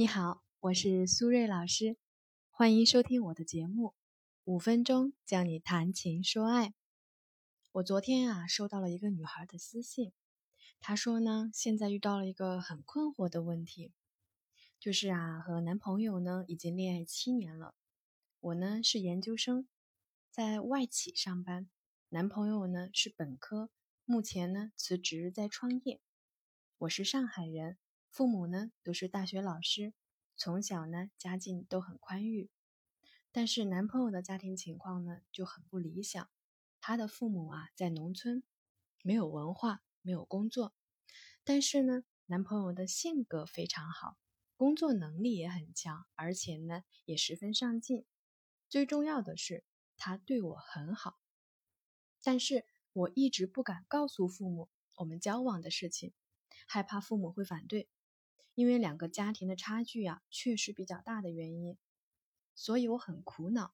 你好，我是苏瑞老师，欢迎收听我的节目《五分钟教你谈情说爱》。我昨天啊收到了一个女孩的私信，她说呢，现在遇到了一个很困惑的问题，就是啊和男朋友呢已经恋爱七年了，我呢是研究生，在外企上班，男朋友呢是本科，目前呢辞职在创业，我是上海人。父母呢都是大学老师，从小呢家境都很宽裕，但是男朋友的家庭情况呢就很不理想。他的父母啊在农村，没有文化，没有工作，但是呢男朋友的性格非常好，工作能力也很强，而且呢也十分上进。最重要的是他对我很好，但是我一直不敢告诉父母我们交往的事情，害怕父母会反对。因为两个家庭的差距啊，确实比较大的原因，所以我很苦恼。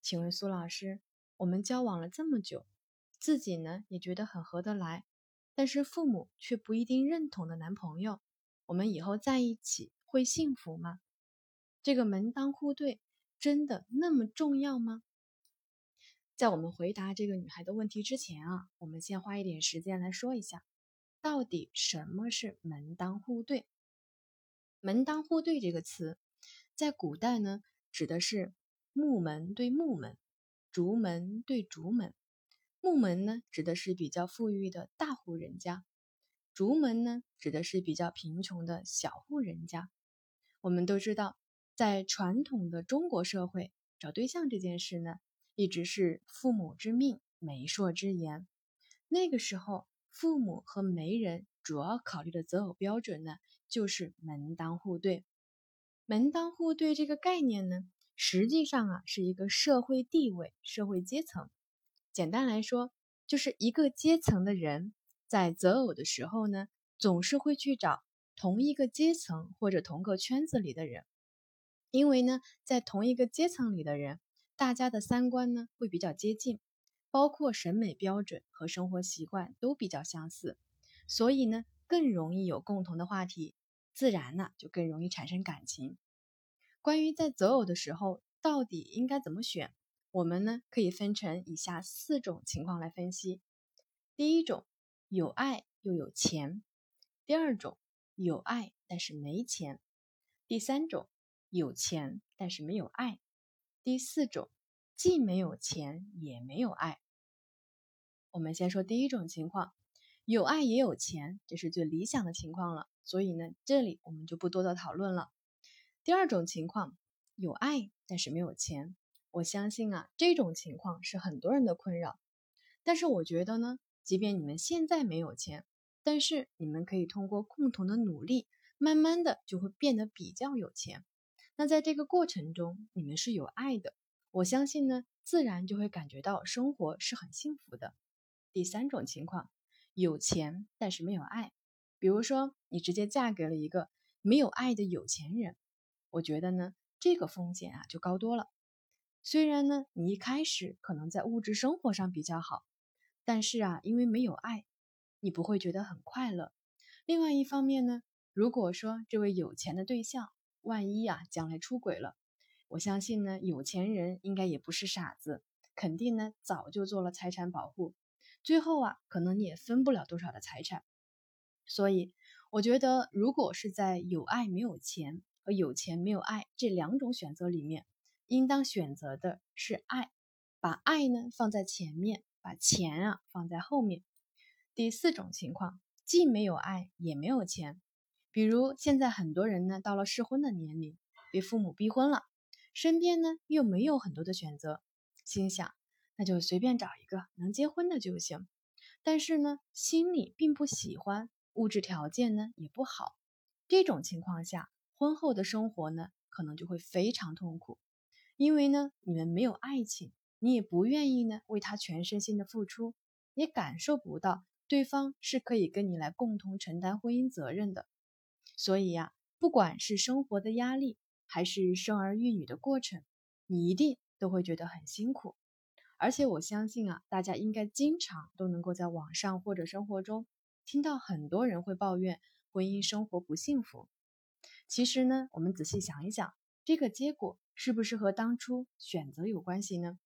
请问苏老师，我们交往了这么久，自己呢也觉得很合得来，但是父母却不一定认同的男朋友，我们以后在一起会幸福吗？这个门当户对真的那么重要吗？在我们回答这个女孩的问题之前啊，我们先花一点时间来说一下，到底什么是门当户对？门当户对这个词，在古代呢，指的是木门对木门，竹门对竹门。木门呢，指的是比较富裕的大户人家；竹门呢，指的是比较贫穷的小户人家。我们都知道，在传统的中国社会，找对象这件事呢，一直是父母之命、媒妁之言。那个时候，父母和媒人主要考虑的择偶标准呢。就是门当户对，门当户对这个概念呢，实际上啊是一个社会地位、社会阶层。简单来说，就是一个阶层的人在择偶的时候呢，总是会去找同一个阶层或者同个圈子里的人，因为呢，在同一个阶层里的人，大家的三观呢会比较接近，包括审美标准和生活习惯都比较相似，所以呢。更容易有共同的话题，自然呢就更容易产生感情。关于在择偶的时候到底应该怎么选，我们呢可以分成以下四种情况来分析。第一种，有爱又有钱；第二种，有爱但是没钱；第三种，有钱但是没有爱；第四种，既没有钱也没有爱。我们先说第一种情况。有爱也有钱，这是最理想的情况了。所以呢，这里我们就不多做讨论了。第二种情况，有爱但是没有钱，我相信啊，这种情况是很多人的困扰。但是我觉得呢，即便你们现在没有钱，但是你们可以通过共同的努力，慢慢的就会变得比较有钱。那在这个过程中，你们是有爱的，我相信呢，自然就会感觉到生活是很幸福的。第三种情况。有钱但是没有爱，比如说你直接嫁给了一个没有爱的有钱人，我觉得呢这个风险啊就高多了。虽然呢你一开始可能在物质生活上比较好，但是啊因为没有爱，你不会觉得很快乐。另外一方面呢，如果说这位有钱的对象万一啊将来出轨了，我相信呢有钱人应该也不是傻子，肯定呢早就做了财产保护。最后啊，可能你也分不了多少的财产，所以我觉得，如果是在有爱没有钱和有钱没有爱这两种选择里面，应当选择的是爱，把爱呢放在前面，把钱啊放在后面。第四种情况，既没有爱也没有钱，比如现在很多人呢到了适婚的年龄，被父母逼婚了，身边呢又没有很多的选择，心想。那就随便找一个能结婚的就行，但是呢，心里并不喜欢，物质条件呢也不好，这种情况下，婚后的生活呢可能就会非常痛苦，因为呢你们没有爱情，你也不愿意呢为他全身心的付出，也感受不到对方是可以跟你来共同承担婚姻责任的，所以呀，不管是生活的压力，还是生儿育女的过程，你一定都会觉得很辛苦。而且我相信啊，大家应该经常都能够在网上或者生活中听到很多人会抱怨婚姻生活不幸福。其实呢，我们仔细想一想，这个结果是不是和当初选择有关系呢？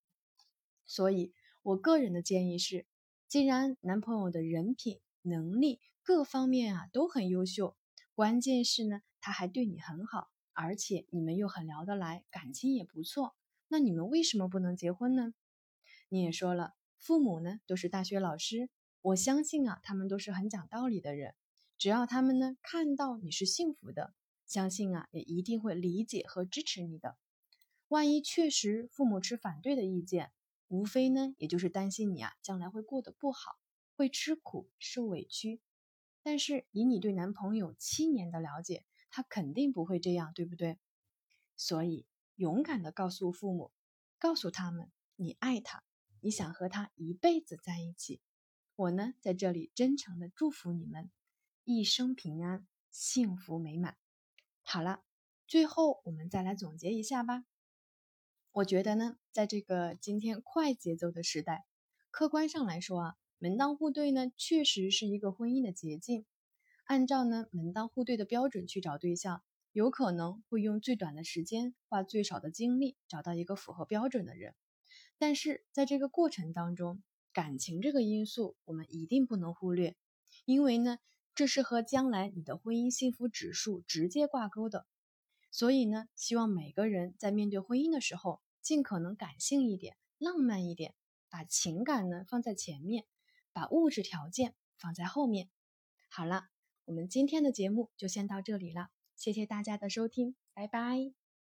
所以，我个人的建议是，既然男朋友的人品、能力各方面啊都很优秀，关键是呢他还对你很好，而且你们又很聊得来，感情也不错，那你们为什么不能结婚呢？你也说了，父母呢都是大学老师，我相信啊他们都是很讲道理的人，只要他们呢看到你是幸福的。相信啊，也一定会理解和支持你的。万一确实父母持反对的意见，无非呢，也就是担心你啊将来会过得不好，会吃苦受委屈。但是以你对男朋友七年的了解，他肯定不会这样，对不对？所以勇敢的告诉父母，告诉他们你爱他，你想和他一辈子在一起。我呢，在这里真诚的祝福你们一生平安，幸福美满。好了，最后我们再来总结一下吧。我觉得呢，在这个今天快节奏的时代，客观上来说啊，门当户对呢，确实是一个婚姻的捷径。按照呢门当户对的标准去找对象，有可能会用最短的时间，花最少的精力找到一个符合标准的人。但是在这个过程当中，感情这个因素我们一定不能忽略，因为呢。这是和将来你的婚姻幸福指数直接挂钩的，所以呢，希望每个人在面对婚姻的时候，尽可能感性一点、浪漫一点，把情感呢放在前面，把物质条件放在后面。好了，我们今天的节目就先到这里了，谢谢大家的收听，拜拜。